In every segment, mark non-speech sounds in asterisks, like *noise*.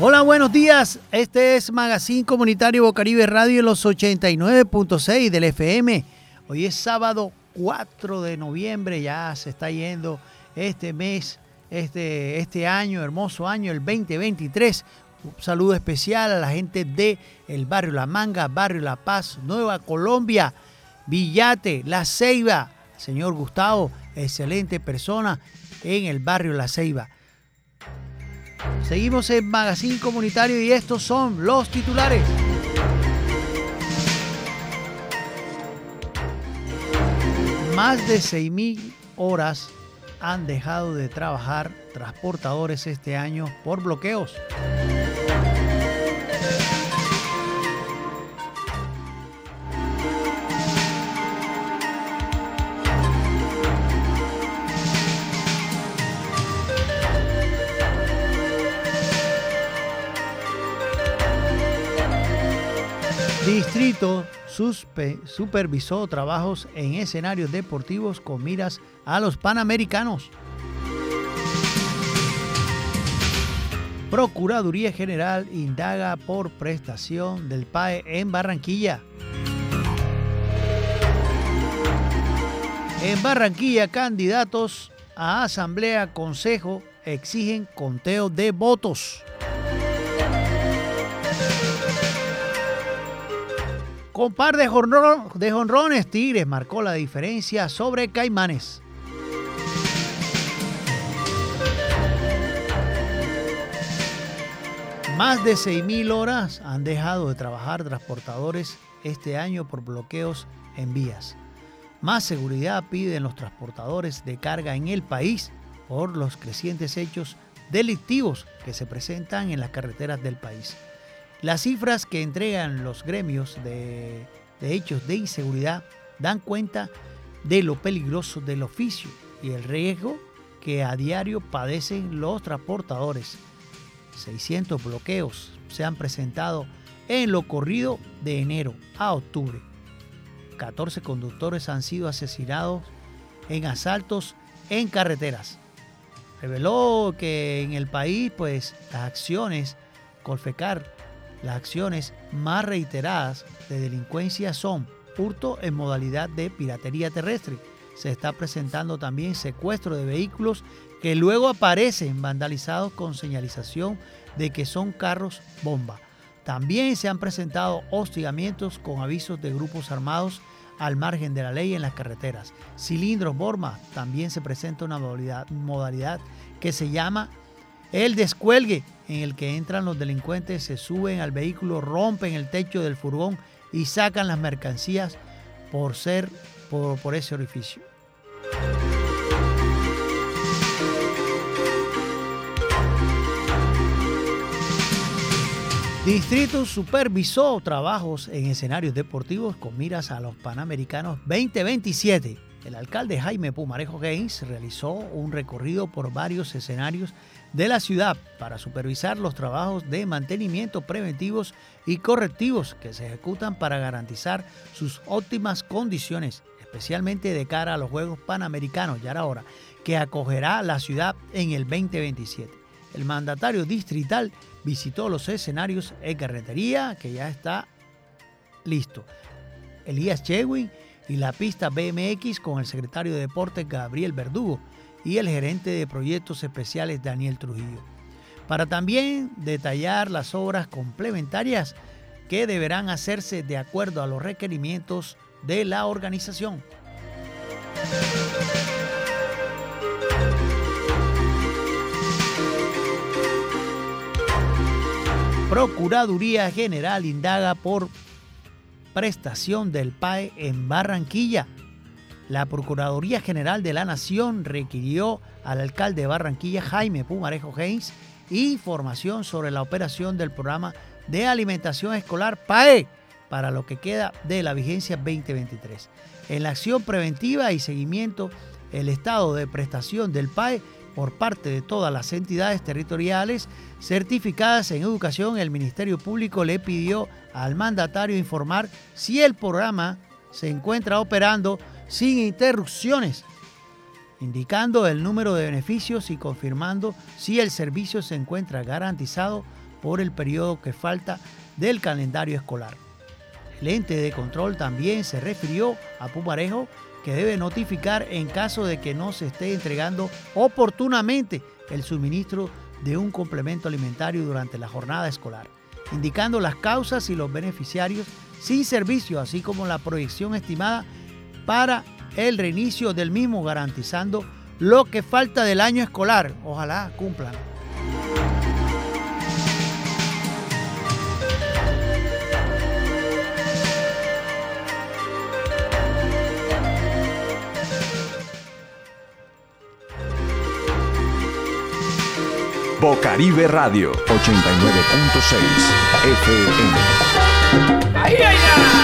Hola, buenos días. Este es Magazine Comunitario Bocaribe Radio en los 89.6 del FM. Hoy es sábado 4 de noviembre, ya se está yendo este mes, este, este año, hermoso año, el 2023. Un saludo especial a la gente de el barrio La Manga, barrio La Paz, Nueva Colombia, Villate, La Ceiba. Señor Gustavo, excelente persona en el barrio La Ceiba. Seguimos en Magazine Comunitario y estos son los titulares. Más de 6.000 horas han dejado de trabajar transportadores este año por bloqueos. Distrito supervisó trabajos en escenarios deportivos con miras a los Panamericanos. Procuraduría General indaga por prestación del PAE en Barranquilla. En Barranquilla, candidatos a Asamblea Consejo exigen conteo de votos. Con par de, jonrones, Tigres marcó la diferencia sobre Caimanes. Más de 6.000 horas han dejado de trabajar transportadores este año por bloqueos en vías. Más seguridad piden los transportadores de carga en el país por los crecientes hechos delictivos que se presentan en las carreteras del país. Las cifras que entregan los gremios de, hechos de inseguridad dan cuenta de lo peligroso del oficio y el riesgo que a diario padecen los transportadores. 600 bloqueos se han presentado en lo corrido de enero a octubre. 14 conductores han sido asesinados en asaltos en carreteras. Reveló que en el país pues las acciones Colfecar las acciones más reiteradas de delincuencia son hurto en modalidad de piratería terrestre. Se está presentando también secuestro de vehículos que luego aparecen vandalizados con señalización de que son carros bomba. También se han presentado hostigamientos con avisos de grupos armados al margen de la ley en las carreteras. Cilindros Borma también se presenta una modalidad, modalidad que se llama el descuelgue en el que entran los delincuentes, se suben al vehículo, rompen el techo del furgón y sacan las mercancías por ser por, por ese orificio. Distrito supervisó trabajos en escenarios deportivos con miras a los Panamericanos 2027. El alcalde Jaime Pumarejo Gaines realizó un recorrido por varios escenarios de la ciudad para supervisar los trabajos de mantenimiento preventivos y correctivos que se ejecutan para garantizar sus óptimas condiciones, especialmente de cara a los Juegos Panamericanos, ya ahora, que acogerá la ciudad en el 2027. El mandatario distrital visitó los escenarios en carretería, que ya está listo. Elías Chewin y la pista BMX con el secretario de Deportes Gabriel Verdugo y el gerente de proyectos especiales Daniel Trujillo, para también detallar las obras complementarias que deberán hacerse de acuerdo a los requerimientos de la organización. Procuraduría General indaga por prestación del PAE en Barranquilla. La Procuraduría General de la Nación requirió al alcalde de Barranquilla, Jaime Pumarejo Haynes, información sobre la operación del programa de alimentación escolar PAE para lo que queda de la vigencia 2023. En la acción preventiva y seguimiento, el estado de prestación del PAE por parte de todas las entidades territoriales certificadas en educación, el Ministerio Público le pidió al mandatario informar si el programa se encuentra operando sin interrupciones, indicando el número de beneficios y confirmando si el servicio se encuentra garantizado por el periodo que falta del calendario escolar. El ente de control también se refirió a Pumarejo que debe notificar en caso de que no se esté entregando oportunamente el suministro de un complemento alimentario durante la jornada escolar, indicando las causas y los beneficiarios sin servicio, así como la proyección estimada para el reinicio del mismo, garantizando lo que falta del año escolar. Ojalá cumplan. Bocaribe Radio 89.6 FM. ¡Ay, ay, Ahí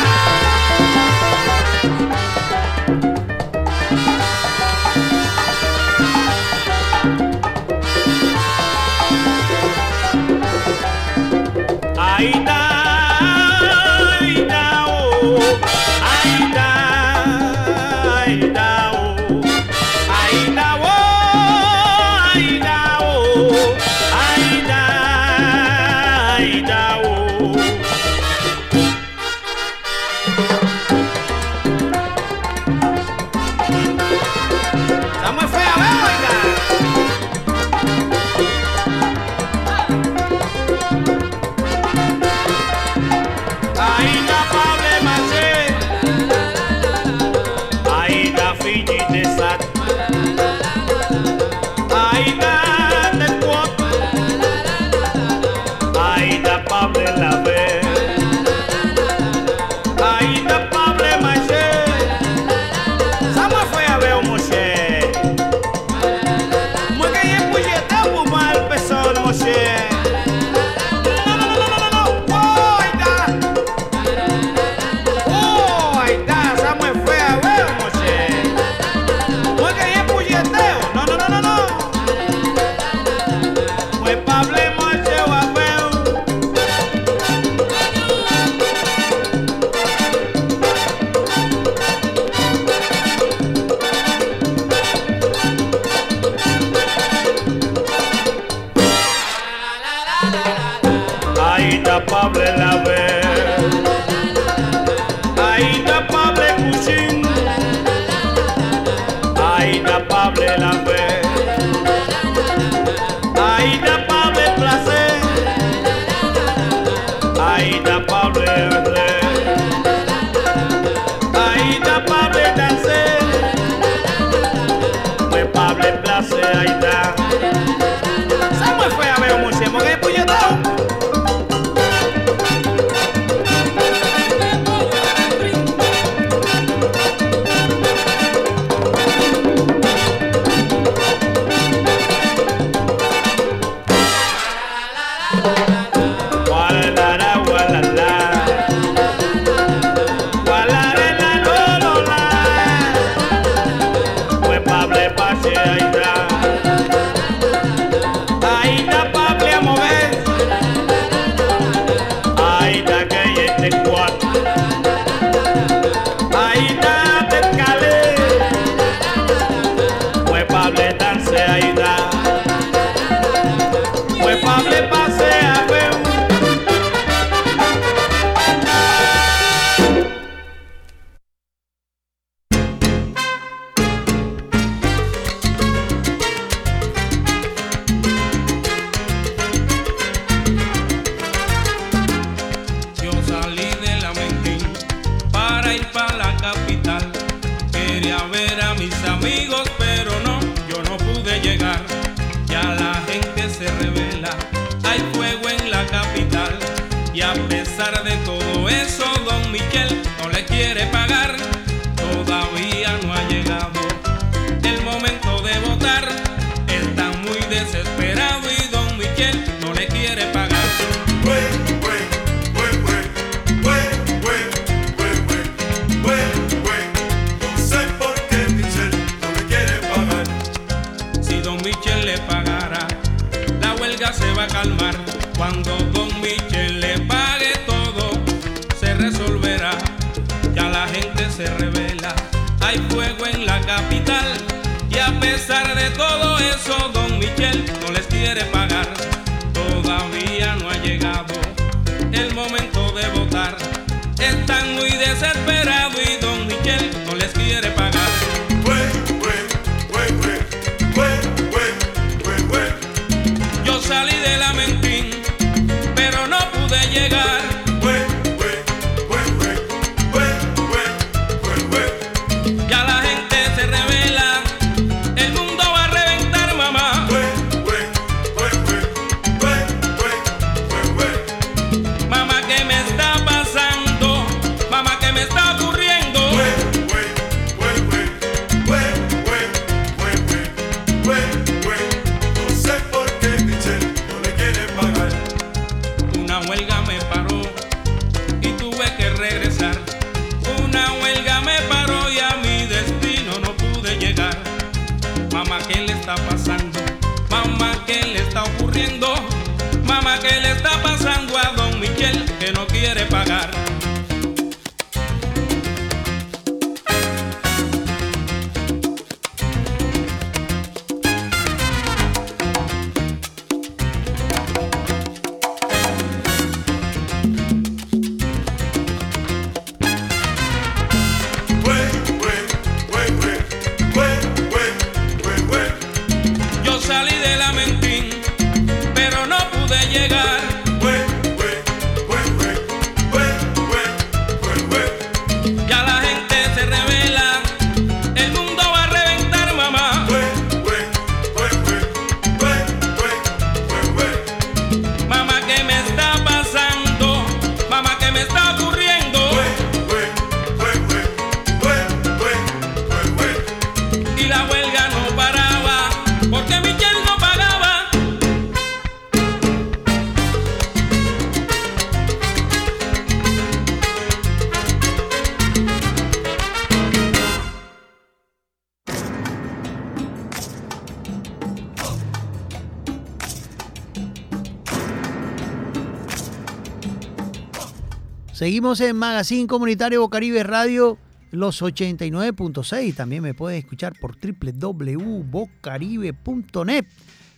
Seguimos en Magazine Comunitario Bocaribe Radio, los 89.6. También me pueden escuchar por www.bocaribe.net.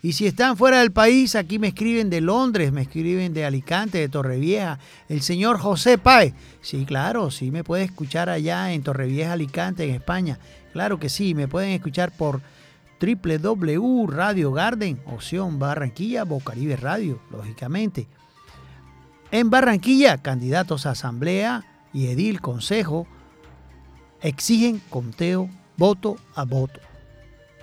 Y si están fuera del país, aquí me escriben de Londres, me escriben de Alicante, de Torrevieja, el señor José Páez. Sí, claro, sí me puede escuchar allá en Torrevieja, Alicante, en España. Claro que sí, me pueden escuchar por www Radio Garden, opción Barranquilla, Bocaribe Radio, lógicamente. En Barranquilla, candidatos a asamblea y edil consejo exigen conteo voto a voto.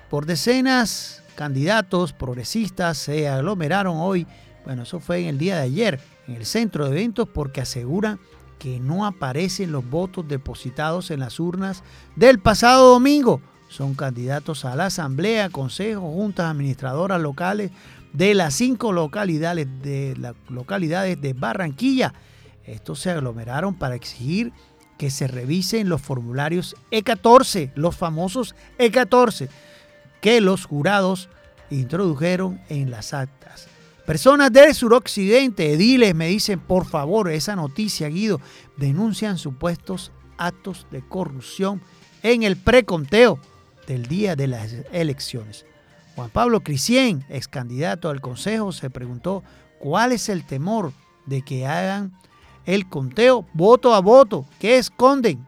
Por decenas, candidatos progresistas se aglomeraron hoy, bueno, eso fue en el día de ayer, en el centro de eventos porque aseguran que no aparecen los votos depositados en las urnas del pasado domingo. Son candidatos a la asamblea, consejo, juntas administradoras locales de las cinco localidades de, las localidades de Barranquilla. Estos se aglomeraron para exigir que se revisen los formularios E14, los famosos E14, que los jurados introdujeron en las actas. Personas del suroccidente, ediles, me dicen, por favor, esa noticia, Guido, denuncian supuestos actos de corrupción en el preconteo del día de las elecciones. Juan Pablo Crisien, ex candidato al Consejo, se preguntó cuál es el temor de que hagan el conteo voto a voto. ¿Qué esconden?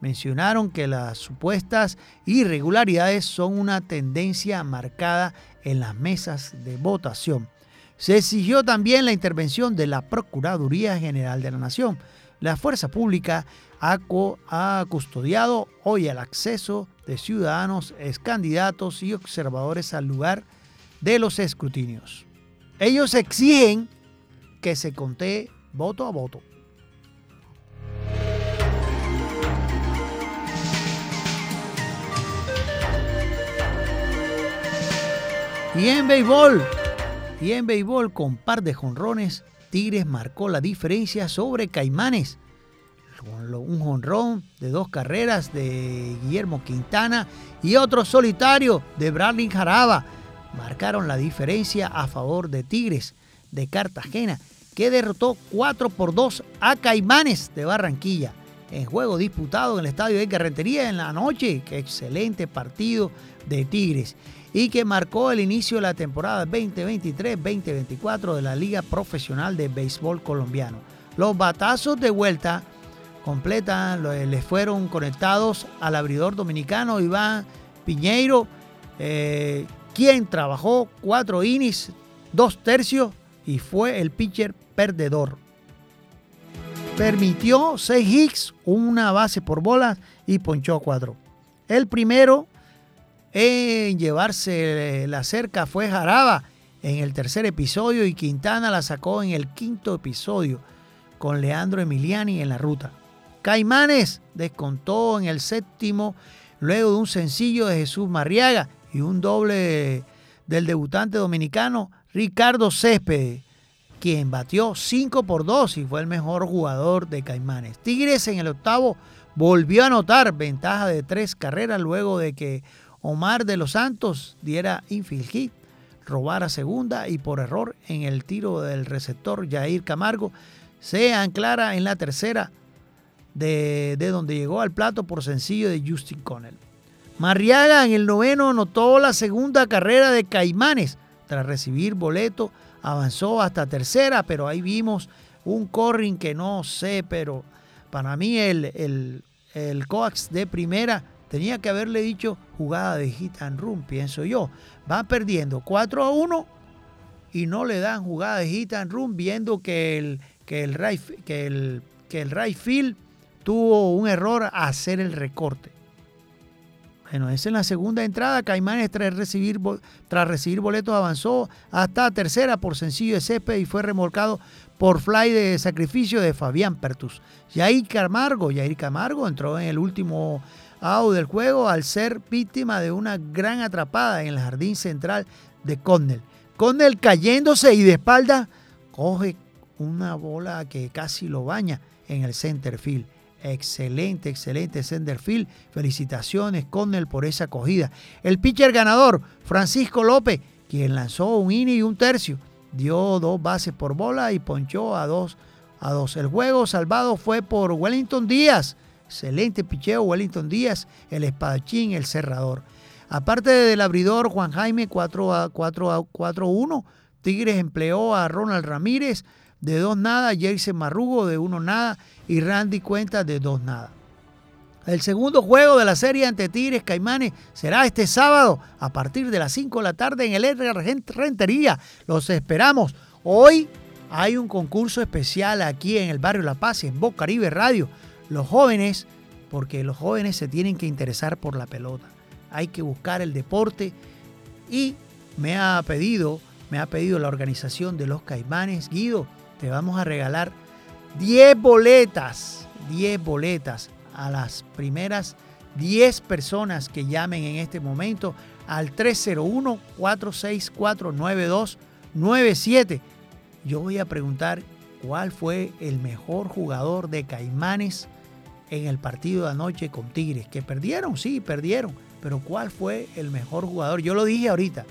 Mencionaron que las supuestas irregularidades son una tendencia marcada en las mesas de votación. Se exigió también la intervención de la Procuraduría General de la Nación. La fuerza pública ha, ha custodiado hoy el acceso de ciudadanos, candidatos y observadores al lugar de los escrutinios. Ellos exigen que se contee voto a voto. Y en béisbol, y en béisbol con par de jonrones, Tigres marcó la diferencia sobre Caimanes. Un jonrón de dos carreras de Guillermo Quintana y otro solitario de Bradley Jaraba marcaron la diferencia a favor de Tigres de Cartagena, que derrotó 4 por 2 a Caimanes de Barranquilla en juego disputado en el estadio de Carretería en la noche. Qué excelente partido de Tigres y que marcó el inicio de la temporada 2023-2024 de la Liga Profesional de Béisbol Colombiano. Los batazos de vuelta completa, lo- les fueron conectados al abridor dominicano Iván Piñeiro, eh, quien trabajó cuatro innings, dos tercios y fue el pitcher perdedor. Permitió seis hits, una base por bolas y ponchó cuatro. El primero en llevarse la cerca fue Jaraba en el tercer episodio y Quintana la sacó en el quinto episodio con Leandro Emiliani en la ruta. Caimanes descontó en el séptimo luego de un sencillo de Jesús Marriaga y un doble del debutante dominicano Ricardo Céspedes, quien batió 5 por 2 y fue el mejor jugador de Caimanes. Tigres en el octavo volvió a anotar ventaja de tres carreras luego de que Omar de los Santos diera infield hit, robara segunda y por error en el tiro del receptor Jair Camargo se anclara en la tercera de, de donde llegó al plato por sencillo de Justin Connell. Marriaga en el noveno anotó la segunda carrera de Caimanes. Tras recibir boleto, avanzó hasta tercera, pero ahí vimos un corring que no sé, pero para mí el, el, el coax de primera tenía que haberle dicho jugada de hit and run, pienso yo. Va perdiendo 4 a 1 y no le dan jugada de hit and run, viendo que el, que el, que el, que el field tuvo un error a hacer el recorte. Bueno, es en la segunda entrada. Caimanes tras recibir, tras recibir boletos avanzó hasta tercera por sencillo de césped y fue remolcado por fly de sacrificio de Fabián Pertus. Jair Camargo, Jair Camargo entró en el último out del juego al ser víctima de una gran atrapada en el jardín central de Connell. Connell cayéndose y de espalda coge una bola que casi lo baña en el center field. Excelente, excelente Senderfield. Felicitaciones con él por esa acogida. El pitcher ganador, Francisco López, quien lanzó un inning y un tercio, dio dos bases por bola y ponchó a dos a dos. El juego salvado fue por Wellington Díaz. Excelente picheo Wellington Díaz, el espadachín, el cerrador. Aparte del abridor Juan Jaime 4 a 4 a 4 1, Tigres empleó a Ronald Ramírez de dos nada, Jason Marrugo de uno nada y Randy Cuenta de dos nada. El segundo juego de la serie ante Tigres Caimanes será este sábado a partir de las 5 de la tarde en el R Rentería. Los esperamos. Hoy hay un concurso especial aquí en el barrio La Paz, en Boca Caribe Radio. Los jóvenes, porque los jóvenes se tienen que interesar por la pelota. Hay que buscar el deporte y me ha pedido, me ha pedido la organización de los Caimanes, Guido, te vamos a regalar 10 boletas, 10 boletas a las primeras 10 personas que llamen en este momento al 301-464-9297. Yo voy a preguntar cuál fue el mejor jugador de Caimanes en el partido de anoche con Tigres. Que perdieron, sí, perdieron. Pero cuál fue el mejor jugador. Yo lo dije ahorita.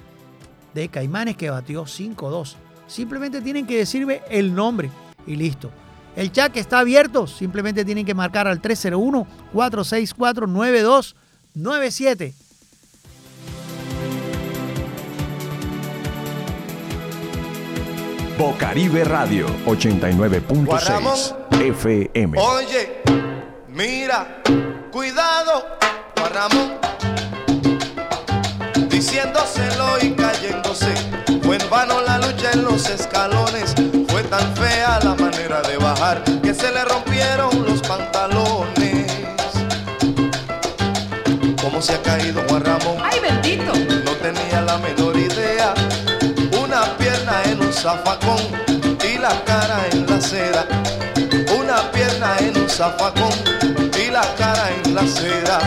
De Caimanes que batió 5-2. Simplemente tienen que decirme el nombre y listo. El chat está abierto. Simplemente tienen que marcar al 301-464-9297. Bocaribe Radio 89.6 FM. Oye, mira, cuidado, Juan Ramón. Diciéndoselo y cayéndose. En vano la lucha en los escalones. Fue tan fea la manera de bajar que se le rompieron los pantalones. ¿Cómo se ha caído Juan Ramón? ¡Ay, bendito! No tenía la menor idea. Una pierna en un zafacón y la cara en la acera. Una pierna en un zafacón y la cara en la acera.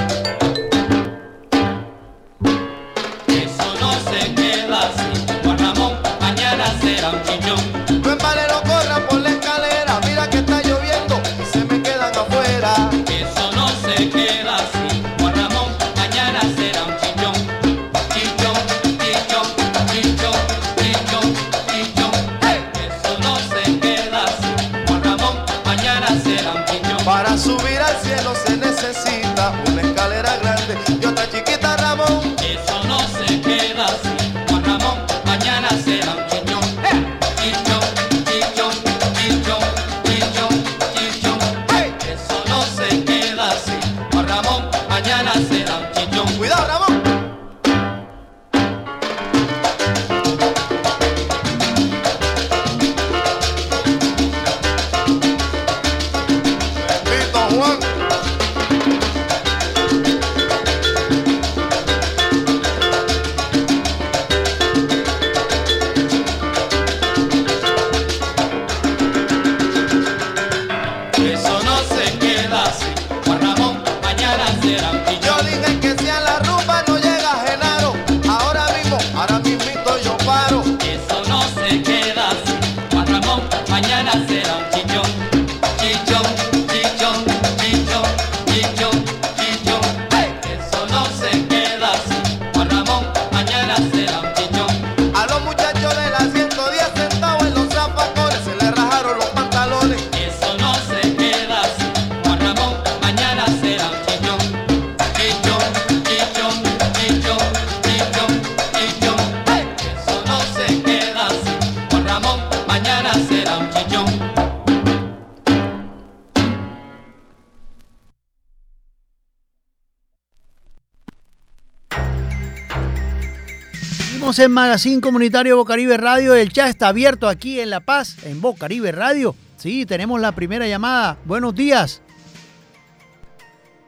Seguimos en Magazine Comunitario Bocaribe Radio. El chat está abierto aquí en La Paz, en Bocaribe Radio. Sí, tenemos la primera llamada. Buenos días.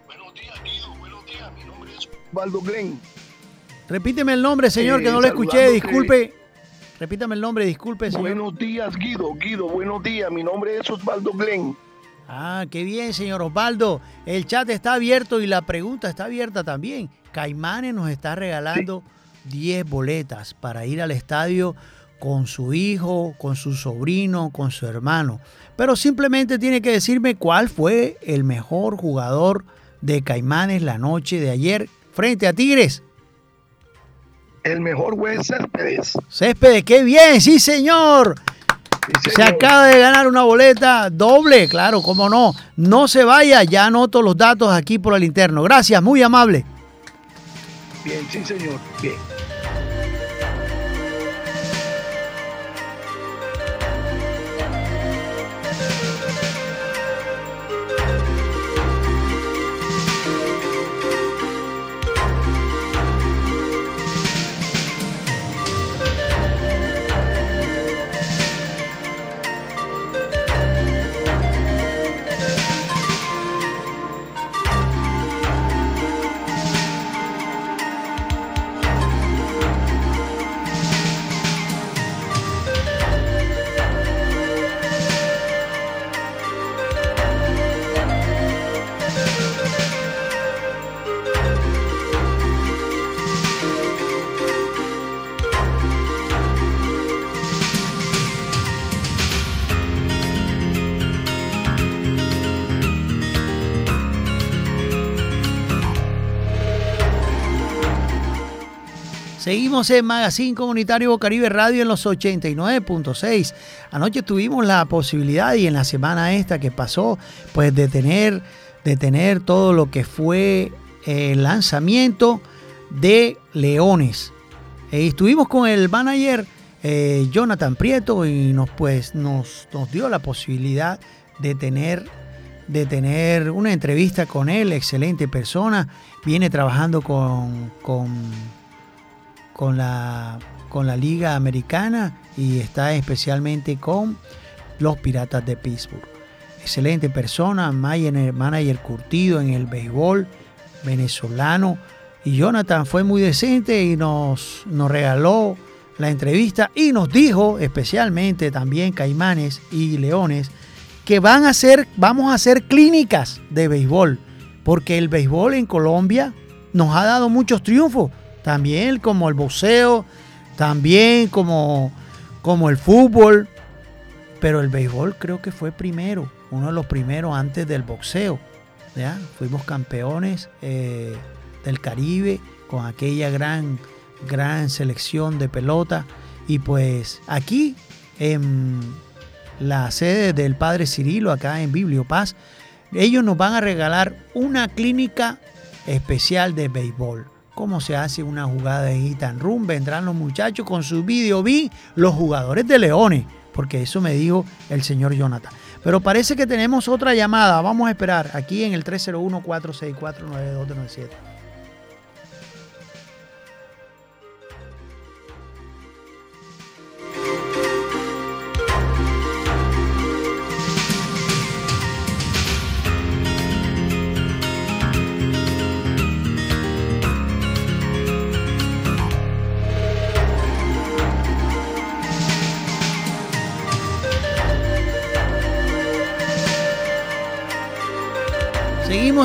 Buenos días, Guido. Buenos días. Mi nombre es Osvaldo Glenn. Repíteme el nombre, señor, Eh, que no le escuché. Disculpe. Repítame el nombre, disculpe, señor. Buenos días, Guido. Guido, buenos días. Mi nombre es Osvaldo Glenn. Ah, qué bien, señor Osvaldo. El chat está abierto y la pregunta está abierta también. Caimanes nos está regalando 10 boletas para ir al estadio con su hijo, con su sobrino, con su hermano. Pero simplemente tiene que decirme cuál fue el mejor jugador de Caimanes la noche de ayer frente a Tigres. El mejor juez Céspedes. Céspedes, qué bien, sí, señor. Sí, Se acaba de ganar una boleta doble, claro, cómo no. No se vaya, ya anoto los datos aquí por el interno. Gracias, muy amable. Bien, sí, señor. Bien. Seguimos en Magazine Comunitario Bocaribe Radio en los 89.6. Anoche tuvimos la posibilidad y en la semana esta que pasó, pues de tener, de tener todo lo que fue el lanzamiento de Leones. Eh, estuvimos con el manager eh, Jonathan Prieto y nos, pues, nos, dio la posibilidad de tener, de tener una entrevista con él, excelente persona. Viene trabajando con, con con la, con la Liga Americana y está especialmente con los Piratas de Pittsburgh. Excelente persona, manager, manager curtido en el béisbol venezolano. Y Jonathan fue muy decente y nos, nos regaló la entrevista y nos dijo, especialmente también Caimanes y Leones, que van a hacer, vamos a hacer clínicas de béisbol, porque el béisbol en Colombia nos ha dado muchos triunfos también como el boxeo, también como, como el fútbol, pero el béisbol creo que fue primero, uno de los primeros antes del boxeo. ¿ya? Fuimos campeones eh, del Caribe con aquella gran, gran selección de pelota y pues aquí en la sede del Padre Cirilo, acá en Bibliopaz, ellos nos van a regalar una clínica especial de béisbol cómo se hace una jugada de and run. Vendrán los muchachos con su video, vi los jugadores de Leones, porque eso me dijo el señor Jonathan. Pero parece que tenemos otra llamada. Vamos a esperar aquí en el 301-464-9297.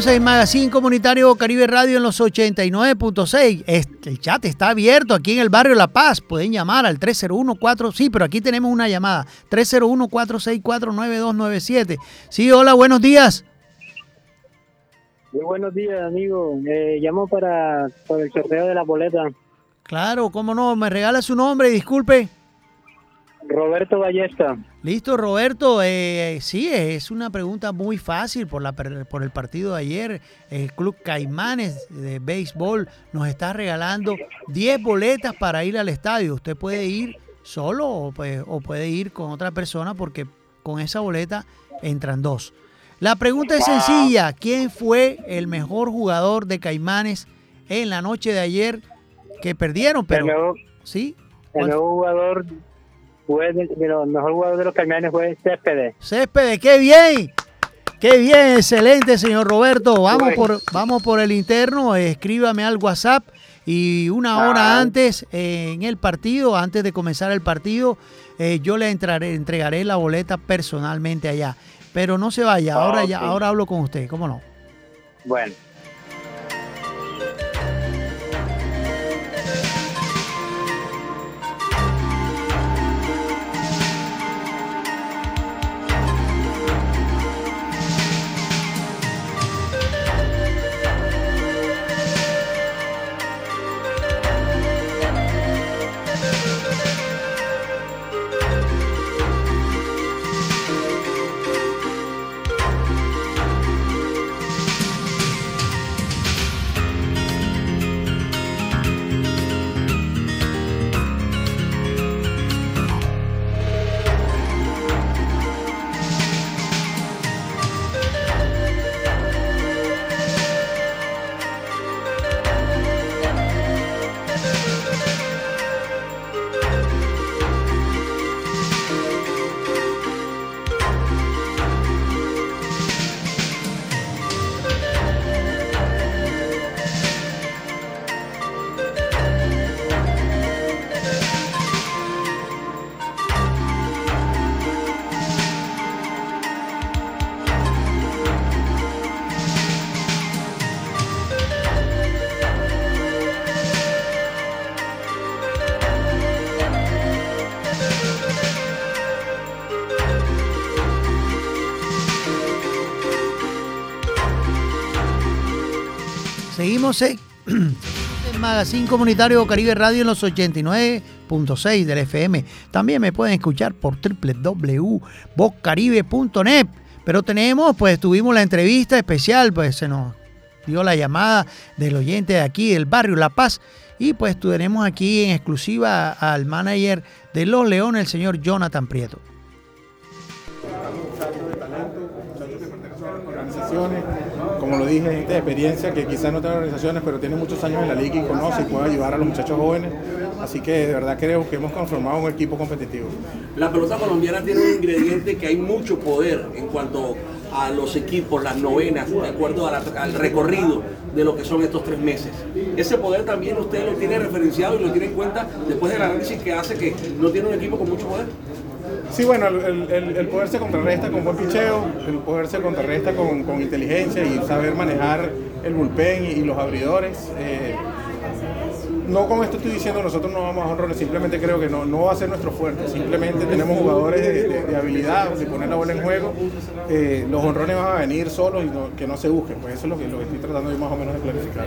Seguimos en Magazine Comunitario Caribe Radio en los 89.6. Este, El chat está abierto aquí en el barrio La Paz. Pueden llamar al 301-4... Sí, pero aquí tenemos una llamada. 301-464-9297. Sí, hola, buenos días. Muy buenos días, amigo. Eh, llamo para, para el sorteo de la boleta. Claro, cómo no. Me regala su nombre, disculpe. Roberto Ballesta. Listo, Roberto. Eh, sí, es una pregunta muy fácil por, la, por el partido de ayer. El Club Caimanes de béisbol nos está regalando 10 boletas para ir al estadio. Usted puede ir solo o, pues, o puede ir con otra persona porque con esa boleta entran dos. La pregunta es sencilla. ¿Quién fue el mejor jugador de Caimanes en la noche de ayer que perdieron? Pero, el, mejor, ¿Sí? El nuevo jugador fue de, de los mejores jugadores de los Caimanes fue Céspedes. Céspedes, qué bien. Qué bien, excelente, señor Roberto. Vamos Bueno. por, vamos por el interno, escríbame al WhatsApp y una hora Ah. antes eh, en el partido, antes de comenzar el partido, eh, yo le entraré, entregaré la boleta personalmente allá. Pero no se vaya, ahora ya, ahora hablo con usted, ¿cómo no? Bueno. Seguimos *clears throat* Magazine Comunitario Caribe Radio en los 89.6 del FM. También me pueden escuchar por www.vocaribe.net. Pero tenemos, pues tuvimos la entrevista especial, pues se nos dio la llamada del oyente de aquí, del barrio La Paz. Y pues tenemos aquí en exclusiva al manager de Los Leones, el señor Jonathan Prieto. organizaciones, como lo dije, gente de experiencia que quizás no tienen organizaciones, pero tienen muchos años en la liga y conoce y puede ayudar a los muchachos jóvenes. Así que de verdad creo que hemos conformado un equipo competitivo. La pelota colombiana tiene un ingrediente que hay mucho poder en cuanto a los equipos, las novenas, de acuerdo al recorrido de lo que son estos tres meses. Ese poder también usted lo tiene referenciado y lo tiene en cuenta después del análisis que hace que no tiene un equipo con mucho poder. Sí, bueno, el, el- poder se contrarresta con buen picheo, el poder se contrarresta con, con inteligencia y saber manejar el bullpen y, los abridores. Eh, no con esto estoy diciendo nosotros no vamos a honrones, simplemente creo que no, no va a ser nuestro fuerte. Simplemente tenemos jugadores de, de- habilidad, de poner la bola en juego. Eh, los honrones van a venir solos y no- que no se busquen. Pues eso es lo que, lo estoy tratando yo más o menos de planificar.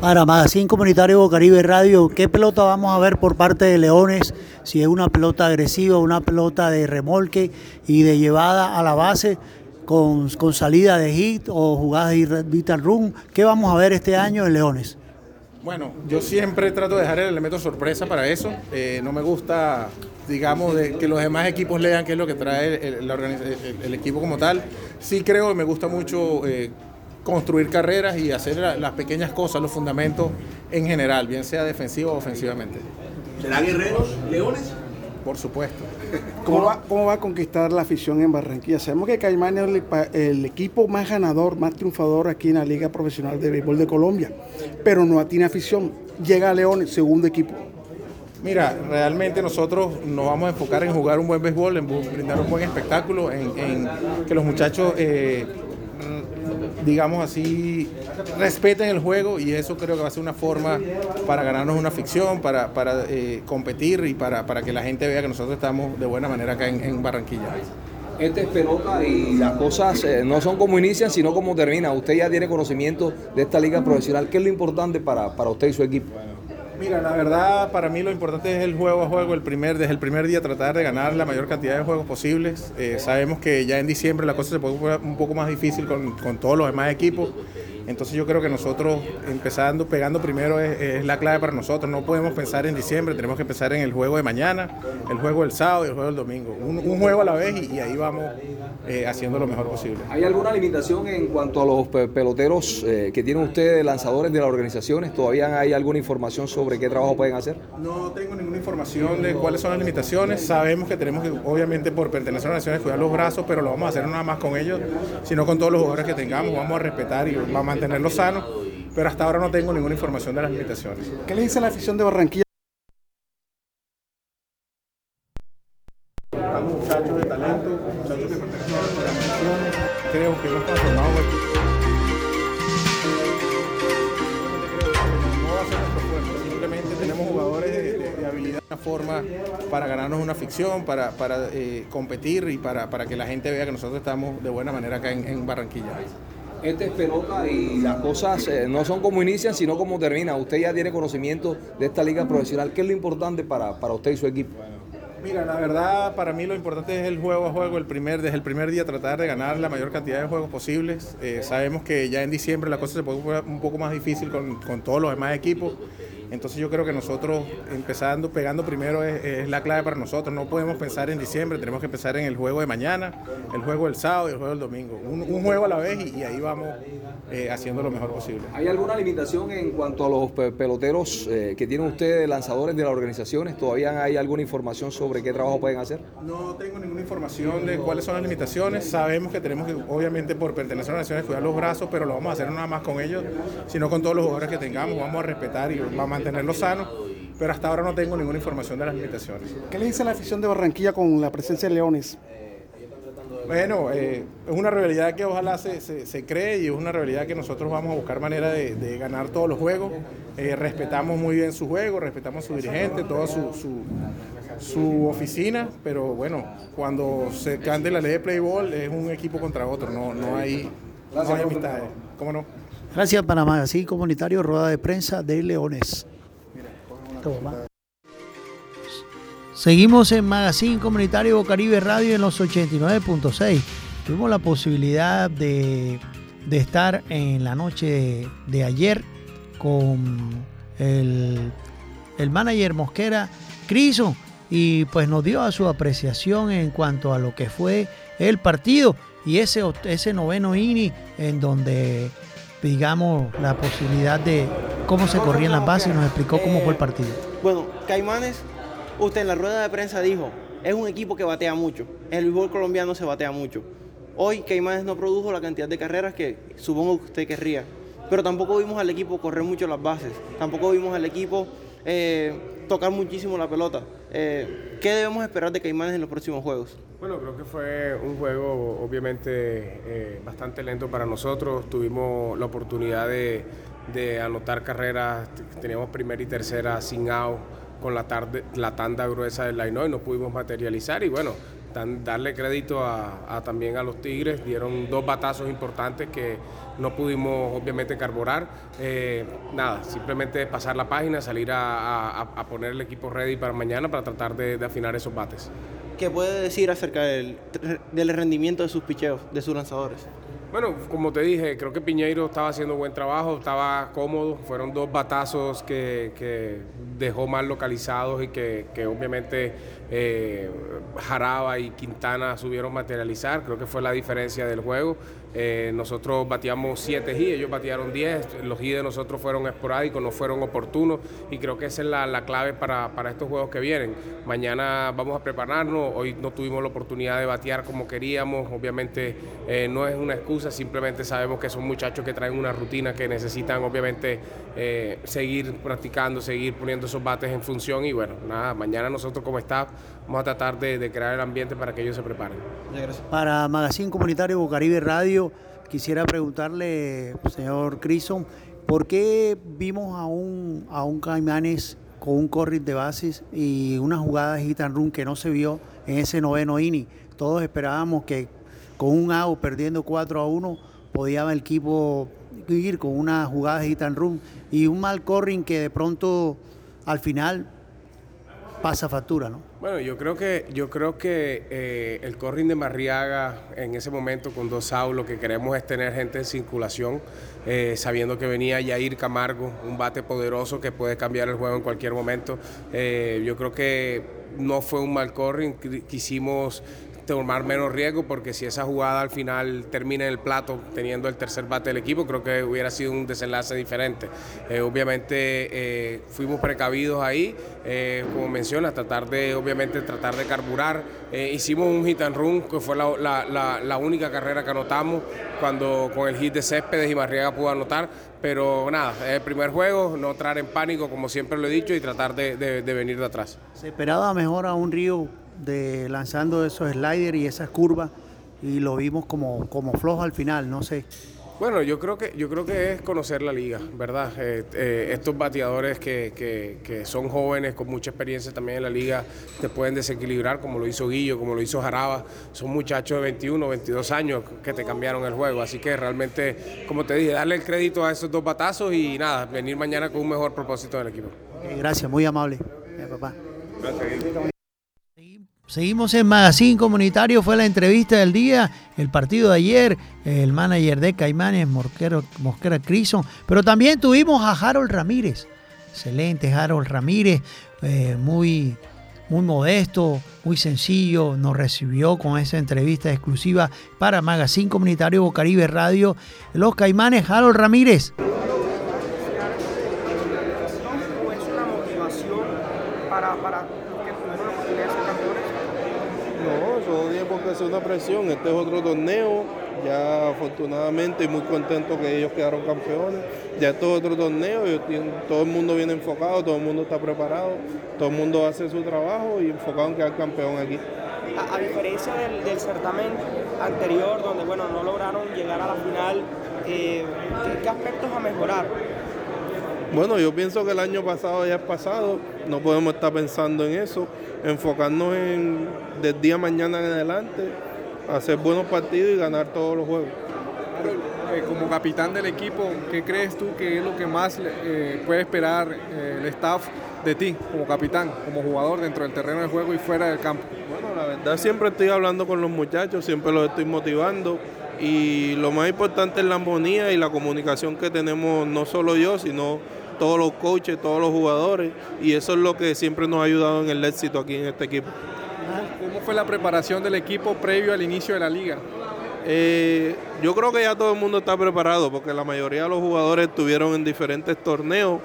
Para Magazine Comunitario Caribe Radio, ¿qué pelota vamos a ver por parte de Leones? Si es una pelota agresiva, una pelota de remolque y de llevada a la base con, con salida de hit o jugadas de vital run. ¿Qué vamos a ver este año en Leones? Bueno, yo siempre trato de dejar el elemento sorpresa para eso. Eh, no me gusta, digamos, que los demás equipos lean qué es lo que trae el, equipo como tal. Sí creo que me gusta mucho eh, construir carreras y hacer la- las pequeñas cosas, los fundamentos en general, bien sea defensivo o ofensivamente. ¿Será guerreros, leones? Por supuesto. *laughs* ¿Cómo va, ¿Cómo va a conquistar la afición en Barranquilla? Sabemos que Caimán es el, equipo más ganador, más triunfador aquí en la Liga Profesional de Béisbol de Colombia, pero no tiene afición. Llega a Leones, segundo equipo. Mira, realmente nosotros nos vamos a enfocar en jugar un buen béisbol, en brindar un buen espectáculo, en, en que los muchachos, eh, digamos así, respeten el juego y eso creo que va a ser una forma para ganarnos una ficción, para, para eh, competir y para, para que la gente vea que nosotros estamos de buena manera acá en, en Barranquilla. Esta es pelota y las cosas eh, no son como inician, sino como terminan. Usted ya tiene conocimiento de esta liga profesional. ¿Qué es lo importante para, para usted y su equipo? Mira, la verdad para mí lo importante es el juego a juego, el primer, desde el primer día tratar de ganar la mayor cantidad de juegos posibles. Eh, sabemos que ya en diciembre la cosa se pone un poco más difícil con, con todos los demás equipos Entonces yo creo que nosotros empezando, pegando primero es, es, la clave para nosotros. No podemos pensar en diciembre, tenemos que pensar en el juego de mañana, el juego del sábado y el juego del domingo. Un, un juego a la vez y, y ahí vamos eh, haciendo lo mejor posible. ¿Hay alguna limitación en cuanto a los pe peloteros eh, que tienen ustedes, lanzadores de las organizaciones? ¿Todavía hay alguna información sobre qué trabajo pueden hacer? No tengo ninguna información de cuáles son las limitaciones. Sabemos que tenemos que, obviamente, por pertenecer a las naciones, cuidar los brazos, pero lo vamos a hacer no nada más con ellos, sino con todos los jugadores que tengamos. Vamos a respetar y vamos a mantenerlos sanos, pero hasta ahora no tengo ninguna información de las limitaciones. ¿Qué le dice la afición de Barranquilla? Estamos muchachos de talento, muchachos que pertenecen a. Creo que hemos transformado simplemente tenemos jugadores de, de, de habilidad, una forma para ganarnos una ficción, para, para eh, competir y para, para que la gente vea que nosotros estamos de buena manera acá en, en Barranquilla. Este es pelota y las cosas eh, no son como inician, sino como terminan. Usted ya tiene conocimiento de esta liga profesional. ¿Qué es lo importante para, para usted y su equipo? Mira, la verdad para mí lo importante es el juego a juego, el primer, desde el primer día tratar de ganar la mayor cantidad de juegos posibles. Eh, sabemos que ya en diciembre la cosa se pone un poco más difícil con, con todos los demás equipos. Entonces yo creo que nosotros empezando, pegando primero es, es, la clave para nosotros. No podemos pensar en diciembre, tenemos que pensar en el juego de mañana, el juego del sábado y el juego del domingo. Un, un juego a la vez y, y ahí vamos eh, haciendo lo mejor posible. ¿Hay alguna limitación en cuanto a los pe peloteros eh, que tienen ustedes, lanzadores de las organizaciones? ¿Todavía hay alguna información sobre qué trabajo pueden hacer? No tengo ninguna información de cuáles son las limitaciones. Sabemos que tenemos que, obviamente, por pertenecer a las naciones, cuidar los brazos, pero lo vamos a hacer no nada más con ellos, sino con todos los jugadores que tengamos. Vamos a respetar y vamos a mantenerlos sanos, pero hasta ahora no tengo ninguna información de las limitaciones. ¿Qué le dice la afición de Barranquilla con la presencia de Leones? Bueno, eh, es una realidad que ojalá se, se, se, cree y es una realidad que nosotros vamos a buscar manera de, de ganar todos los juegos. Eh, respetamos muy bien su juego, respetamos a su dirigente, toda su, su, su, oficina, pero bueno, cuando se cante la ley de Playball es un equipo contra otro, no, no hay, no hay amistades. ¿Cómo no? Gracias para Magazine Comunitario, Rueda de Prensa de Leones. Seguimos en Magazine Comunitario Bocaribe Radio en los 89.6. Tuvimos la posibilidad de, de, estar en la noche de, de ayer con el, el, manager Mosquera, Criso, y pues nos dio a su apreciación en cuanto a lo que fue el partido y ese, ese noveno inning en donde digamos la posibilidad de cómo se corrían las bases y nos explicó cómo fue el partido. Bueno, Caimanes Usted en la rueda de prensa dijo, es un equipo que batea mucho. En el béisbol colombiano se batea mucho. Hoy Caimanes no produjo la cantidad de carreras que supongo que usted querría. Pero tampoco vimos al equipo correr mucho las bases. Tampoco vimos al equipo eh, tocar muchísimo la pelota. Eh, ¿Qué debemos esperar de Caimanes en los próximos juegos? Bueno, creo que fue un juego obviamente eh, bastante lento para nosotros. Tuvimos la oportunidad de, anotar carreras. Teníamos primera y tercera sin out con la, tarde, la tanda gruesa del line y no pudimos materializar y bueno, darle crédito también a los Tigres, dieron dos batazos importantes que no pudimos obviamente carburar. Eh, nada, simplemente pasar la página, salir a, poner el equipo ready para mañana para tratar de afinar esos bates. ¿Qué puede decir acerca del, del rendimiento de sus picheos, de sus lanzadores? Bueno, como te dije, creo que Piñeiro estaba haciendo buen trabajo, estaba cómodo, fueron dos batazos que, que dejó mal localizados y que, que obviamente eh, Jaraba y Quintana subieron materializar, creo que fue la diferencia del juego. Eh, nosotros bateamos 7 G, ellos batearon 10, los G de nosotros fueron esporádicos, no fueron oportunos y creo que esa es la, la clave para, para, estos juegos que vienen. Mañana vamos a prepararnos, hoy no tuvimos la oportunidad de batear como queríamos, obviamente eh, no es una excusa, simplemente sabemos que son muchachos que traen una rutina que necesitan obviamente eh, seguir practicando, seguir poniendo esos bates en función y bueno, nada, mañana nosotros como staff vamos a tratar de, crear el ambiente para que ellos se preparen. Para Magazine Comunitario Bocaribe Radio, quisiera preguntarle, señor Crison, ¿por qué vimos a un, a un Caimanes con un corrit de bases y una jugada de hit and run que no se vio en ese noveno inning? Todos esperábamos que con un out perdiendo 4 a 1 podía el equipo ir con una jugada de hit and run y un mal corring que de pronto al final pasa factura, ¿no? Bueno, yo creo que, yo creo que eh, el corring de Marriaga en ese momento con dos outs, lo que queremos es tener gente en circulación, eh, sabiendo que venía Yair Camargo, un bate poderoso que puede cambiar el juego en cualquier momento. Eh, yo creo que no fue un mal corring, quisimos tomar menos riesgo porque si esa jugada al final termina en el plato teniendo el tercer bate del equipo, creo que hubiera sido un desenlace diferente. Eh, obviamente eh, fuimos precavidos ahí, eh, como menciona, tratar de, obviamente, tratar de carburar. hicimos un hit and run, que fue la, única carrera que anotamos cuando con el hit de Céspedes y Marriaga pudo anotar, pero nada, el primer juego, no entrar en pánico, como siempre lo he dicho, y tratar de, de venir de atrás. ¿Se esperaba mejor a un Río de lanzando esos sliders y esas curvas y lo vimos como, como flojo al final, no sé. Bueno, yo creo que yo creo que es conocer la liga, ¿verdad? Eh, eh, estos bateadores que, que, son jóvenes con mucha experiencia también en la liga te pueden desequilibrar, como lo hizo Guillo, como lo hizo Jaraba. Son muchachos de 21, 22 años que te cambiaron el juego. Así que realmente, como te dije, darle el crédito a esos dos batazos y nada, venir mañana con un mejor propósito del equipo. gracias, muy amable, papá. Gracias. Seguimos en Magazine Comunitario, fue la entrevista del día, el partido de ayer, el manager de Caimanes, Mosquera, Mosquera Crison, pero también tuvimos a Harold Ramírez, excelente Harold Ramírez, eh, muy, muy modesto, muy sencillo, nos recibió con esa entrevista exclusiva para Magazine Comunitario Bocaribe Radio, Los Caimanes, Harold Ramírez. Una presión, este es otro torneo, ya afortunadamente y muy contento que ellos quedaron campeones, ya esto es otro torneo, todo el mundo viene enfocado, todo el mundo está preparado, todo el mundo hace su trabajo y enfocado en quedar campeón aquí. A, diferencia del, certamen anterior, donde bueno, no lograron llegar a la final, eh, ¿qué aspectos a mejorar? Bueno, yo pienso que el año pasado ya es pasado, no podemos estar pensando en eso, enfocarnos en del día mañana en adelante, hacer buenos partidos y ganar todos los juegos. Eh, como capitán del equipo, ¿qué crees tú que es lo que más eh, puede esperar eh, el staff de ti como capitán, como jugador dentro del terreno de juego y fuera del campo? Bueno, la verdad siempre estoy hablando con los muchachos, siempre los estoy motivando y lo más importante es la armonía y la comunicación que tenemos no solo yo, sino todos los coaches, todos los jugadores, y eso es lo que siempre nos ha ayudado en el éxito aquí en este equipo. ¿Cómo fue la preparación del equipo previo al inicio de la liga? Eh, yo creo que ya todo el mundo está preparado porque la mayoría de los jugadores estuvieron en diferentes torneos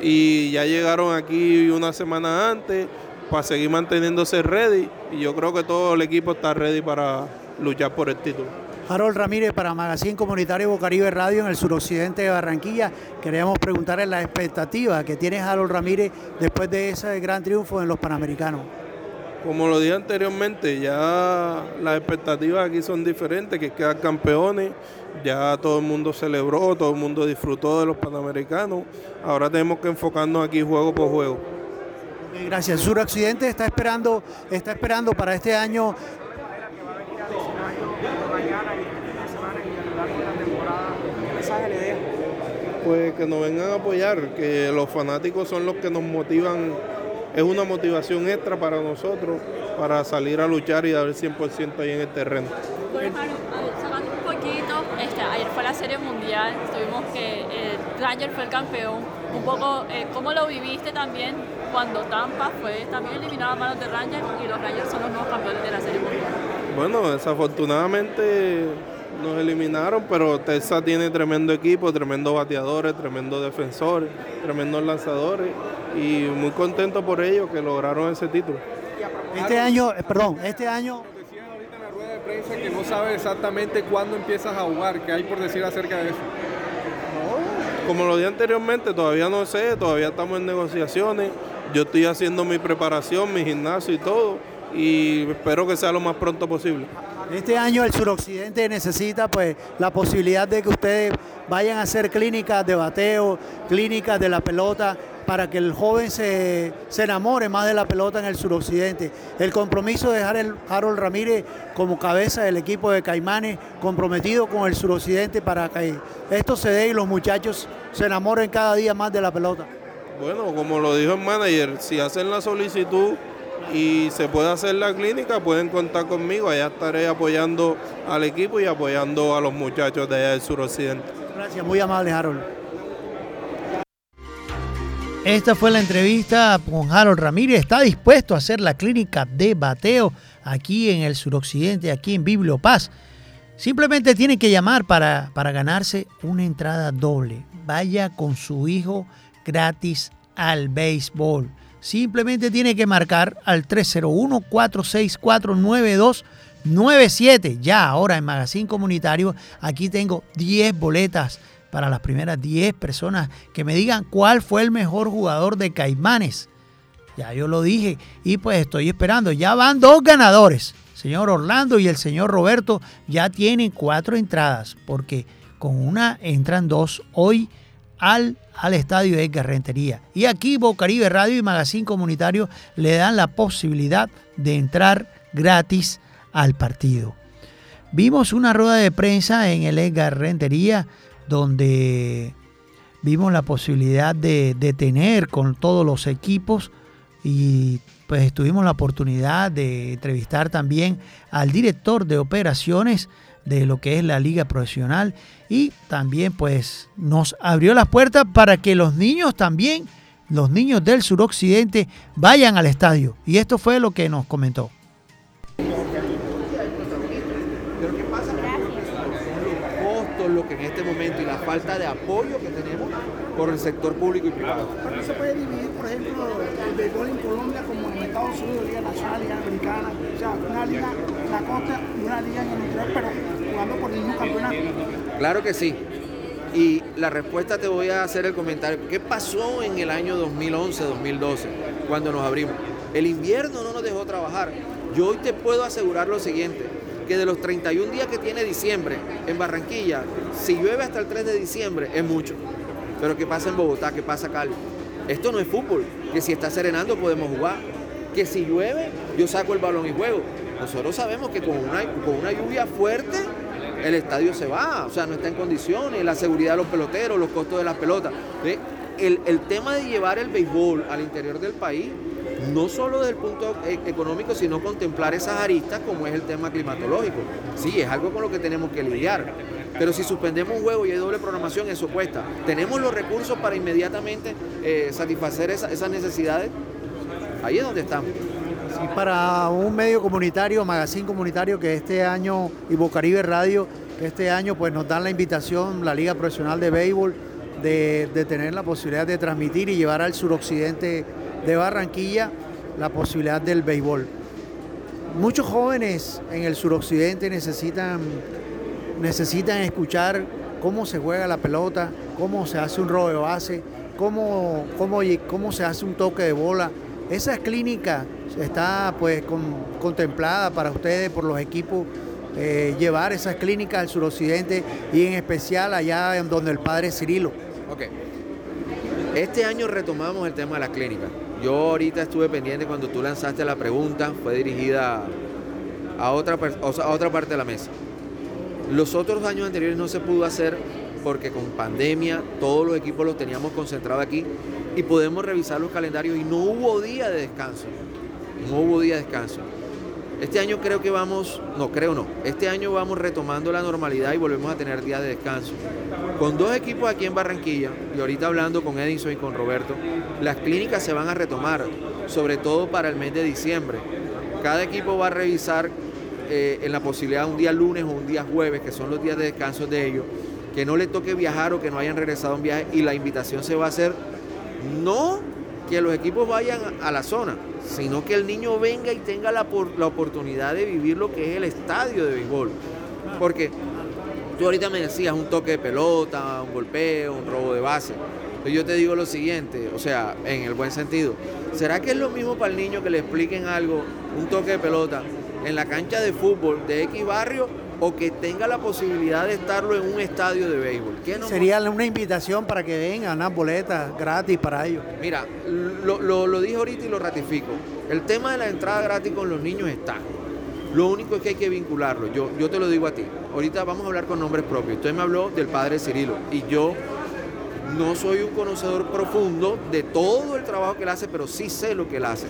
y ya llegaron aquí una semana antes para seguir manteniéndose ready y yo creo que todo el equipo está ready para luchar por el título. Harold Ramírez para Magazine Comunitario Bocaribe Radio en el suroccidente de Barranquilla. Queríamos preguntarle la expectativa que tiene Harold Ramírez después de ese gran triunfo en los Panamericanos. Como lo dije anteriormente, ya las expectativas aquí son diferentes, que quedan campeones, ya todo el mundo celebró, todo el mundo disfrutó de los Panamericanos. Ahora tenemos que enfocarnos aquí juego por juego. Gracias. Suroccidente está esperando, está esperando para este año pues que nos vengan a apoyar, que los fanáticos son los que nos motivan, es una motivación extra para nosotros para salir a luchar y dar el 100% ahí en el terreno. Bueno, un poquito, este, ayer fue la Serie Mundial, tuvimos que eh, Ranger fue el campeón, un poco, eh, ¿cómo lo viviste también cuando Tampa fue también eliminado a manos de Ranger y los Rangers son los nuevos campeones de la Serie Mundial? Bueno, desafortunadamente nos eliminaron, pero Texas tiene tremendo equipo, tremendos bateadores, tremendos defensores, tremendos lanzadores y muy contento por ellos que lograron ese título. Este año, eh, perdón, este año decían ahorita en la rueda de prensa que no sabe exactamente cuándo empiezas a jugar, ¿qué hay por decir acerca de eso? como lo dije anteriormente, todavía no sé, todavía estamos en negociaciones. Yo estoy haciendo mi preparación, mi gimnasio y todo, y espero que sea lo más pronto posible. Este año el suroccidente necesita pues la posibilidad de que ustedes vayan a hacer clínicas de bateo, clínicas de la pelota, para que el joven se, enamore más de la pelota en el suroccidente. El compromiso de Harold Ramírez como cabeza del equipo de Caimanes, comprometido con el suroccidente para que esto se dé y los muchachos se enamoren cada día más de la pelota. Bueno, como lo dijo el manager, si hacen la solicitud y se puede hacer la clínica, pueden contar conmigo. Allá estaré apoyando al equipo y apoyando a los muchachos de allá del suroccidente. Gracias, muy amable Harold. Esta fue la entrevista con Harold Ramírez. Está dispuesto a hacer la clínica de bateo aquí en el suroccidente, aquí en Bibliopaz. Simplemente tiene que llamar para, para ganarse una entrada doble. Vaya con su hijo gratis al béisbol. Simplemente tiene que marcar al 301-464-9297. Ya ahora en Magazine Comunitario, aquí tengo 10 boletas para las primeras 10 personas que me digan cuál fue el mejor jugador de Caimanes. Ya yo lo dije y pues estoy esperando. Ya van dos ganadores. Señor Orlando y el señor Roberto ya tienen cuatro entradas porque con una entran dos hoy al, al estadio Edgar Rentería. Y aquí Bocaribe Radio y Magazine Comunitario le dan la posibilidad de entrar gratis al partido. Vimos una rueda de prensa en el Edgar Rentería donde vimos la posibilidad de, de tener con todos los equipos y pues tuvimos la oportunidad de entrevistar también al director de operaciones de lo que es la liga profesional y también pues nos abrió las puertas para que los niños también, los niños del suroccidente vayan al estadio y esto fue lo que nos comentó. Pero ¿qué pasa con los costos, lo que en este momento y la falta de apoyo que tenemos por el sector público y privado? Pero no se puede dividir, por ejemplo, el béisbol en Colombia como en Claro que sí. Y la respuesta te voy a hacer el comentario. ¿Qué pasó en el año 2011-2012 cuando nos abrimos? El invierno no nos dejó trabajar. Yo hoy te puedo asegurar lo siguiente, que de los 31 días que tiene diciembre en Barranquilla, si llueve hasta el 3 de diciembre es mucho. Pero ¿qué pasa en Bogotá? ¿Qué pasa Cali? Esto no es fútbol, que si está serenando podemos jugar, que si llueve yo saco el balón y juego. Nosotros sabemos que con una, con una lluvia fuerte el estadio se va, o sea, no está en condiciones, la seguridad de los peloteros, los costos de las pelotas. El, el tema de llevar el béisbol al interior del país, no solo desde el punto e- económico, sino contemplar esas aristas como es el tema climatológico. Sí, es algo con lo que tenemos que lidiar. Pero si suspendemos un juego y hay doble programación, eso cuesta. ¿Tenemos los recursos para inmediatamente eh, satisfacer esa- esas necesidades? Ahí es donde estamos. Para un medio comunitario, magazine comunitario que este año, y Bocaribe Radio, este año pues nos dan la invitación, la Liga Profesional de Béisbol, de, de tener la posibilidad de transmitir y llevar al suroccidente de Barranquilla la posibilidad del béisbol. Muchos jóvenes en el suroccidente necesitan, necesitan escuchar cómo se juega la pelota, cómo se hace un robo de base, cómo, cómo, cómo se hace un toque de bola. Esa clínica está pues con- contemplada para ustedes por los equipos eh, llevar esas clínicas al suroccidente y en especial allá en donde el padre Cirilo. Ok. Este año retomamos el tema de la clínica. Yo ahorita estuve pendiente cuando tú lanzaste la pregunta, fue dirigida a otra, a otra parte de la mesa. Los otros años anteriores no se pudo hacer porque con pandemia todos los equipos los teníamos concentrados aquí y podemos revisar los calendarios y no hubo día de descanso. No hubo día de descanso. Este año creo que vamos, no creo no, este año vamos retomando la normalidad y volvemos a tener días de descanso. Con dos equipos aquí en Barranquilla, y ahorita hablando con Edison y con Roberto, las clínicas se van a retomar, sobre todo para el mes de diciembre. Cada equipo va a revisar eh, en la posibilidad un día lunes o un día jueves, que son los días de descanso de ellos, que no le toque viajar o que no hayan regresado a un viaje y la invitación se va a hacer no que los equipos vayan a la zona, sino que el niño venga y tenga la, la oportunidad de vivir lo que es el estadio de béisbol. Porque tú ahorita me decías un toque de pelota, un golpeo, un robo de base. Pero yo te digo lo siguiente, o sea, en el buen sentido, ¿será que es lo mismo para el niño que le expliquen algo, un toque de pelota, en la cancha de fútbol de X barrio o que tenga la posibilidad de estarlo en un estadio de béisbol? ¿Qué nos Sería una invitación para que vengan unas boletas gratis para ellos. Mira, lo, lo, lo dije ahorita y lo ratifico. El tema de la entrada gratis con los niños está. Lo único es que hay que vincularlo. Yo, yo te lo digo a ti. Ahorita vamos a hablar con nombres propios. Usted me habló del padre Cirilo y yo No soy un conocedor profundo de todo el trabajo que él hace, pero sí sé lo que él hace.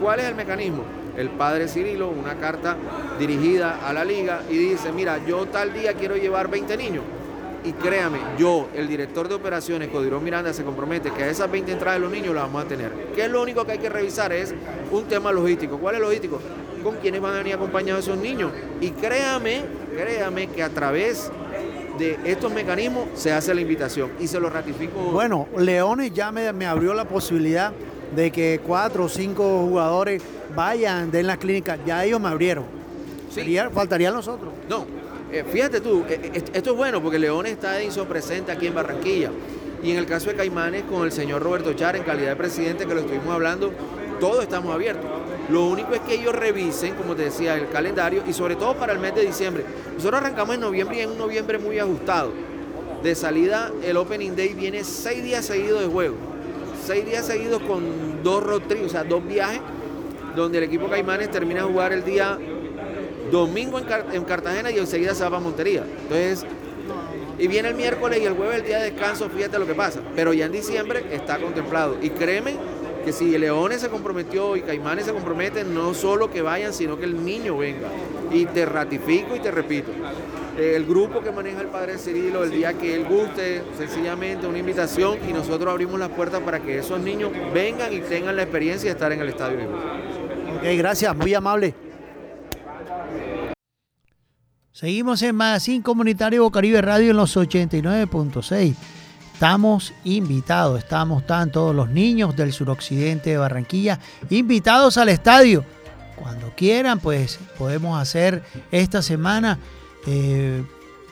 ¿Cuál es el mecanismo? El padre Cirilo, una carta dirigida a la liga y dice, mira, yo tal día quiero llevar 20 niños. Y créame, yo, el director de operaciones, Codirón Miranda, se compromete que a esas 20 entradas de los niños las vamos a tener. ¿Qué es lo único que hay que revisar? Es un tema logístico. ¿Cuál es logístico? Con quiénes van a venir acompañados esos niños. Y créame, créame que a través de estos mecanismos se hace la invitación y se lo ratifico. Bueno, Leones ya me abrió la posibilidad de que cuatro o cinco jugadores vayan, den la clínica. Ya ellos me abrieron. Sería- faltarían nosotros. No, eh, fíjate tú, eh, eh, esto es bueno porque Leones está de presente aquí en Barranquilla. Y en el caso de Caimanes, con el señor Roberto Char, en calidad de presidente, que lo estuvimos hablando, todos estamos abiertos. Lo único es que ellos revisen, como te decía, el calendario y sobre todo para el mes de diciembre. Nosotros arrancamos en noviembre y en un noviembre muy ajustado. De salida, el Opening Day viene seis días seguidos de juego. Seis días seguidos con dos road trips, o sea, dos viajes, donde el equipo Caimanes termina de jugar el día domingo en, Car- en Cartagena y enseguida se va para Montería. Entonces, y viene el miércoles y el jueves el día de descanso, fíjate lo que pasa. Pero ya en diciembre está contemplado. Y créeme que si Leones se comprometió y Caimanes se comprometen, no solo que vayan, sino que el niño venga. Y te ratifico y te repito. El grupo que maneja el padre Cirilo, el día que él guste, sencillamente una invitación y nosotros abrimos las puertas para que esos niños vengan y tengan la experiencia de estar en el estadio. Ok, gracias, muy amable. Seguimos en Magazine Comunitario Bocaribe Radio en los 89.6. Estamos invitados, estamos están todos los niños del suroccidente de Barranquilla invitados al estadio. Cuando quieran, pues podemos hacer esta semana eh,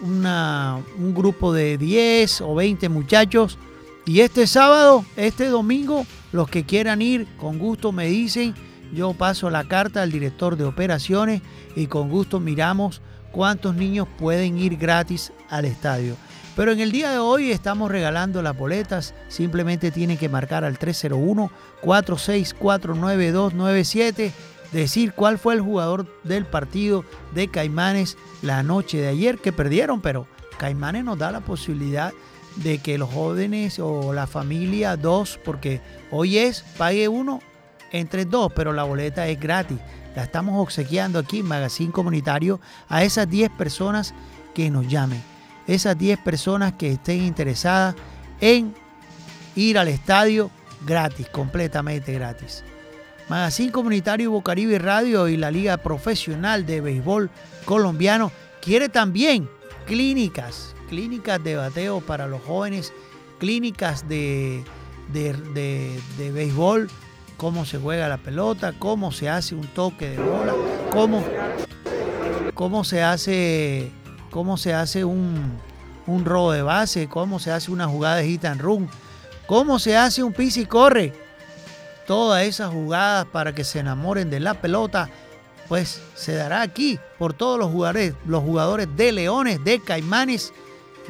una- un grupo de 10 o 20 muchachos. Y este sábado, este domingo, los que quieran ir, con gusto me dicen. Yo paso la carta al director de operaciones y con gusto miramos cuántos niños pueden ir gratis al estadio. Pero en el día de hoy estamos regalando las boletas. Simplemente tienen que marcar al 301-4649297. Decir cuál fue el jugador del partido de Caimanes la noche de ayer que perdieron. Pero Caimanes nos da la posibilidad de que los jóvenes o la familia dos, porque hoy es pague uno entre dos, pero la boleta es gratis. La estamos obsequiando aquí en Magazine Comunitario a esas 10 personas que nos llamen. Esas 10 personas que estén interesadas en ir al estadio gratis, completamente gratis. Magazine Comunitario Bocaribe Radio y la Liga Profesional de Béisbol Colombiano quiere también clínicas, clínicas de bateo para los jóvenes, clínicas de, de, de- de béisbol, cómo se juega la pelota, cómo se hace un toque de bola, cómo, cómo se hace, cómo se hace un, un robo de base, cómo se hace una jugada de hit and run, cómo se hace un pis y corre. Todas esas jugadas para que se enamoren de la pelota, pues se dará aquí por todos los jugadores, los jugadores de Leones, de Caimanes,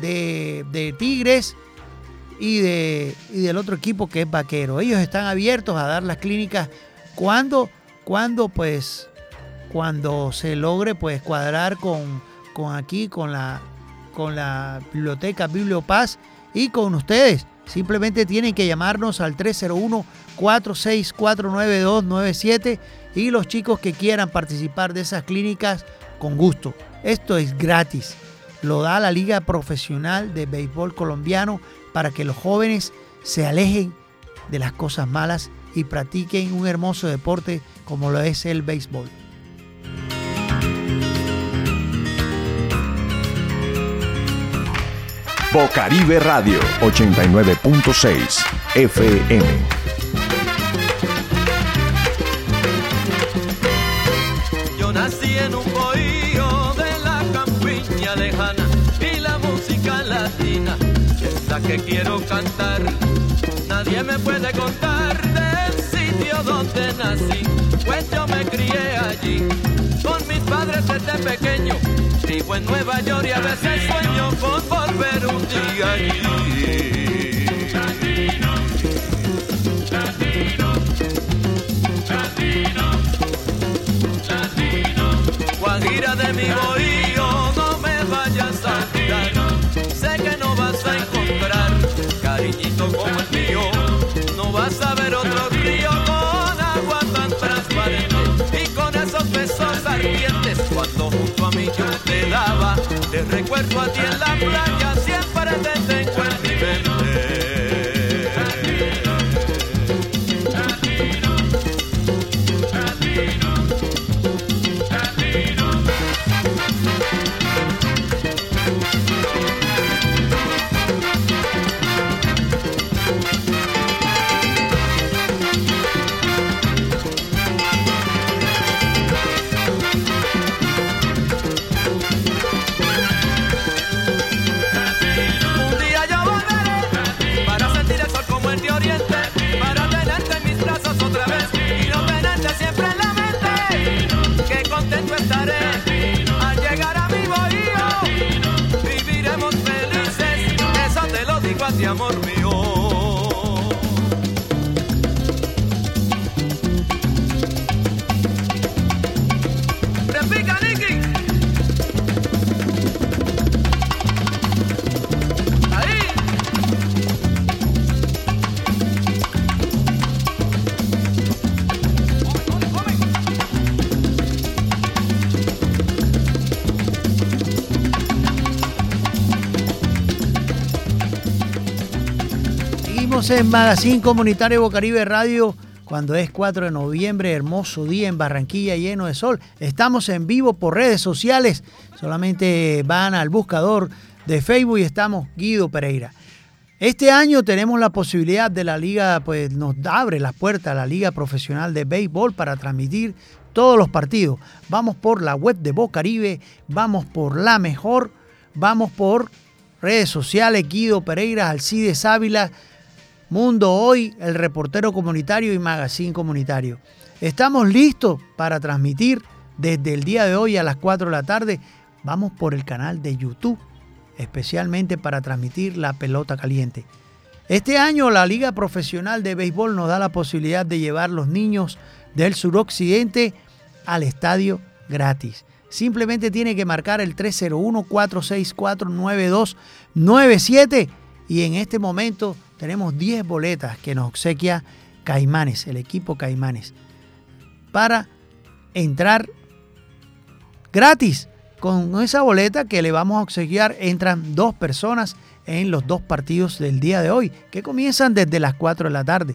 de, Tigres y, de, y del otro equipo que es Vaquero. Ellos están abiertos a dar las clínicas cuando, cuando pues, cuando se logre pues cuadrar con, con aquí, con la, con la biblioteca Bibliopaz y con ustedes. Simplemente tienen que llamarnos al 301-4649297 y los chicos que quieran participar de esas clínicas, con gusto. Esto es gratis. Lo da la Liga Profesional de Béisbol Colombiano para que los jóvenes se alejen de las cosas malas y practiquen un hermoso deporte como lo es el béisbol. Bocaribe Radio 89.6 FM. Latina es la que quiero cantar. Nadie me puede contar del sitio donde nací, pues yo me crié allí con mis padres desde pequeño. Vivo en Nueva York y a veces sueño con volver un día allí. Guajira de mi bohío, cuando junto a mí yo te daba. Te recuerdo a ti en la playa, siempre En Magazine Comunitario Bocaribe Radio cuando es 4 de noviembre, hermoso día en Barranquilla lleno de sol. Estamos en vivo por redes sociales, solamente van al buscador de Facebook y estamos Guido Pereira. Este año tenemos la posibilidad de la liga, pues nos abre las puertas la liga profesional de béisbol para transmitir todos los partidos. Vamos por la web de Bocaribe, vamos por la mejor, vamos por redes sociales, Guido Pereira, Alcides Ávila, Mundo Hoy, el reportero comunitario y Magazine Comunitario. Estamos listos para transmitir desde el día de hoy a las 4 de la tarde. Vamos por el canal de YouTube, especialmente para transmitir la pelota caliente. Este año la Liga Profesional de Béisbol nos da la posibilidad de llevar los niños del suroccidente al estadio gratis. Simplemente tiene que marcar el 301-464-9297 y en este momento tenemos 10 boletas que nos obsequia Caimanes, el equipo Caimanes, para entrar gratis. Con esa boleta que le vamos a obsequiar entran dos personas en los dos partidos del día de hoy, que comienzan desde las 4 de la tarde.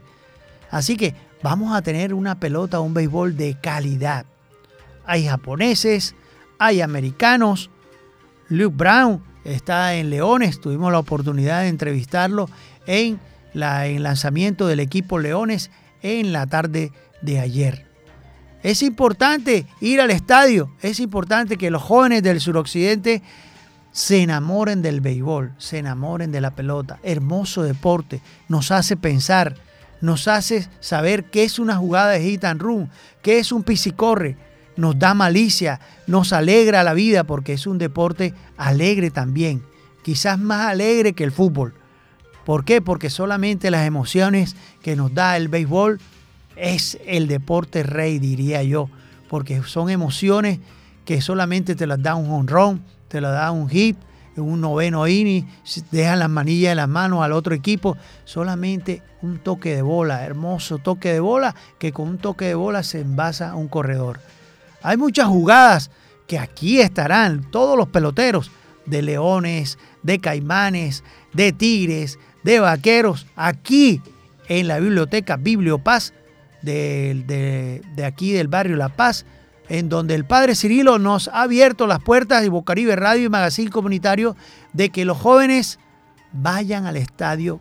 Así que vamos a tener una pelota, un béisbol de calidad. Hay japoneses, hay americanos. Luke Brown está en Leones, tuvimos la oportunidad de entrevistarlo en la, lanzamiento del equipo Leones en la tarde de ayer. Es importante ir al estadio, es importante que los jóvenes del suroccidente se enamoren del béisbol, se enamoren de la pelota. Hermoso deporte, nos hace pensar, nos hace saber qué es una jugada de hit and run, qué es un pisicorre, nos da malicia, nos alegra la vida porque es un deporte alegre también, quizás más alegre que el fútbol. ¿Por qué? Porque solamente las emociones que nos da el béisbol es el deporte rey, diría yo, porque son emociones que solamente te las da un honrón, te las da un hit, un noveno inning, dejan las manillas en las manos al otro equipo, solamente un toque de bola, hermoso toque de bola, que con un toque de bola se envasa un corredor. Hay muchas jugadas que aquí estarán todos los peloteros de leones, de caimanes, de tigres, de vaqueros, aquí en la biblioteca Bibliopaz de, de, aquí del barrio La Paz, en donde el padre Cirilo nos ha abierto las puertas de Bocaribe Radio y Magazine Comunitario de que los jóvenes vayan al estadio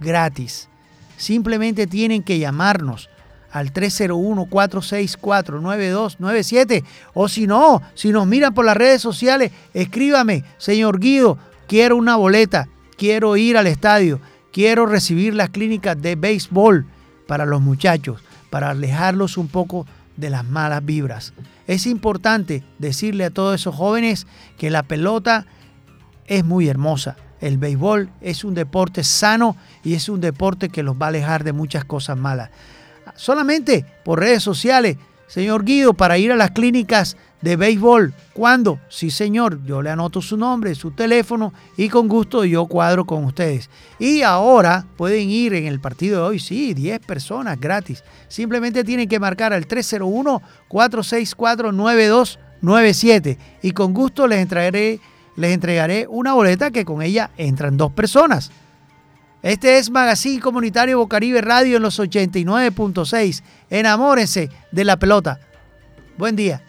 gratis. Simplemente tienen que llamarnos al 301-464-9297 o si no, si nos miran por las redes sociales, escríbame, señor Guido, quiero una boleta, quiero ir al estadio, quiero recibir las clínicas de béisbol para los muchachos, para alejarlos un poco de las malas vibras. Es importante decirle a todos esos jóvenes que la pelota es muy hermosa. El béisbol es un deporte sano y es un deporte que los va a alejar de muchas cosas malas. Solamente por redes sociales, señor Guido, para ir a las clínicas de béisbol. ¿Cuándo? Sí, señor. Yo le anoto su nombre, su teléfono y con gusto yo cuadro con ustedes. Y ahora pueden ir en el partido de hoy, sí, 10 personas gratis. Simplemente tienen que marcar al 301-464-9297 97 y con gusto les entregaré, les entregaré una boleta que con ella entran dos personas. Este es Magazine Comunitario Bocaribe Radio en los 89.6. Enamórense de la pelota. Buen día.